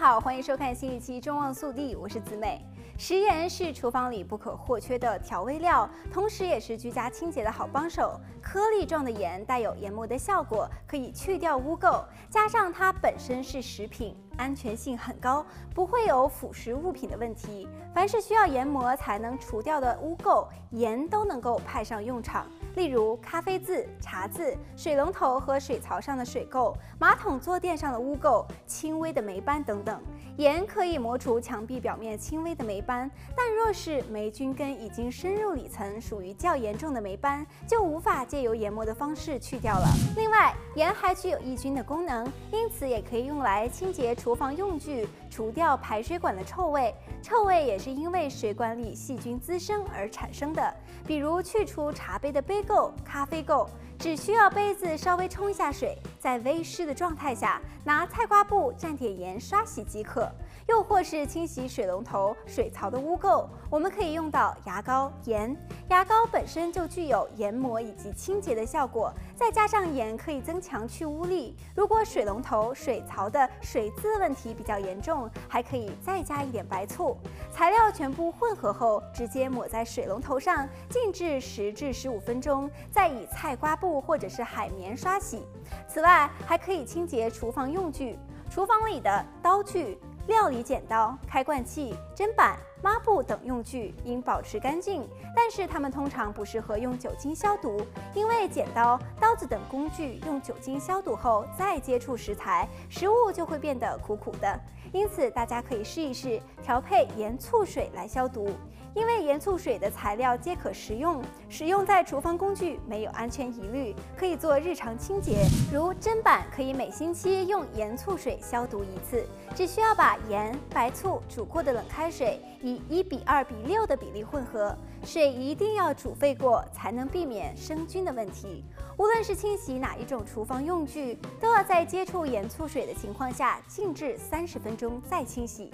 好，欢迎收看新一期《中望速递》，我是子美。食盐是厨房里不可或缺的调味料，同时也是居家清洁的好帮手。颗粒状的盐带有研磨的效果，可以去掉污垢，加上它本身是食品，安全性很高，不会有腐蚀物品的问题。凡是需要研磨才能除掉的污垢，盐都能够派上用场。例如咖啡渍、茶渍、水龙头和水槽上的水垢、马桶坐垫上的污垢、轻微的霉斑等等，盐可以磨除墙壁表面轻微的霉斑。但若是霉菌根已经深入里层，属于较严重的霉斑，就无法借由研磨的方式去掉了。另外，盐还具有抑菌的功能，因此也可以用来清洁厨房用具，除掉排水管的臭味。臭味也是因为水管里细菌滋生而产生的，比如去除茶杯的杯。垢、咖啡垢，只需要杯子稍微冲一下水，在微湿的状态下，拿菜瓜布蘸点盐刷洗即可。又或是清洗水龙头、水槽的污垢，我们可以用到牙膏、盐。牙膏本身就具有研磨以及清洁的效果，再加上盐可以增强去污力。如果水龙头、水槽的水渍问题比较严重，还可以再加一点白醋。材料全部混合后，直接抹在水龙头上，静置十至十五分钟，再以菜瓜布或者是海绵刷洗。此外外，还可以清洁厨房用具，厨房里的刀具。料理剪刀、开罐器、砧板、抹布等用具应保持干净，但是它们通常不适合用酒精消毒，因为剪刀、刀子等工具用酒精消毒后再接触食材，食物就会变得苦苦的。因此，大家可以试一试调配盐醋水来消毒。因为盐醋水的材料皆可食用，使用在厨房工具没有安全疑虑，可以做日常清洁。如砧板可以每星期用盐醋水消毒一次，只需要把盐、白醋煮过的冷开水以一比二比六的比例混合，水一定要煮沸过，才能避免生菌的问题。无论是清洗哪一种厨房用具，都要在接触盐醋水的情况下静置三十分钟再清洗。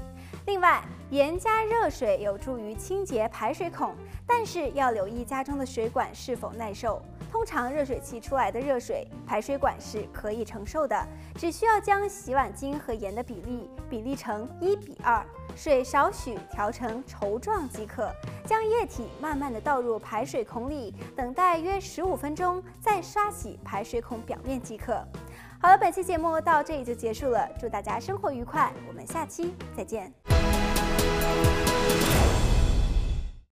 另外，盐加热水有助于清洁排水孔，但是要留意家中的水管是否耐受。通常热水器出来的热水，排水管是可以承受的，只需要将洗碗精和盐的比例比例成一比二，水少许调成稠状即可。将液体慢慢的倒入排水孔里，等待约十五分钟，再刷洗排水孔表面即可。好了，本期节目到这里就结束了，祝大家生活愉快，我们下期再见。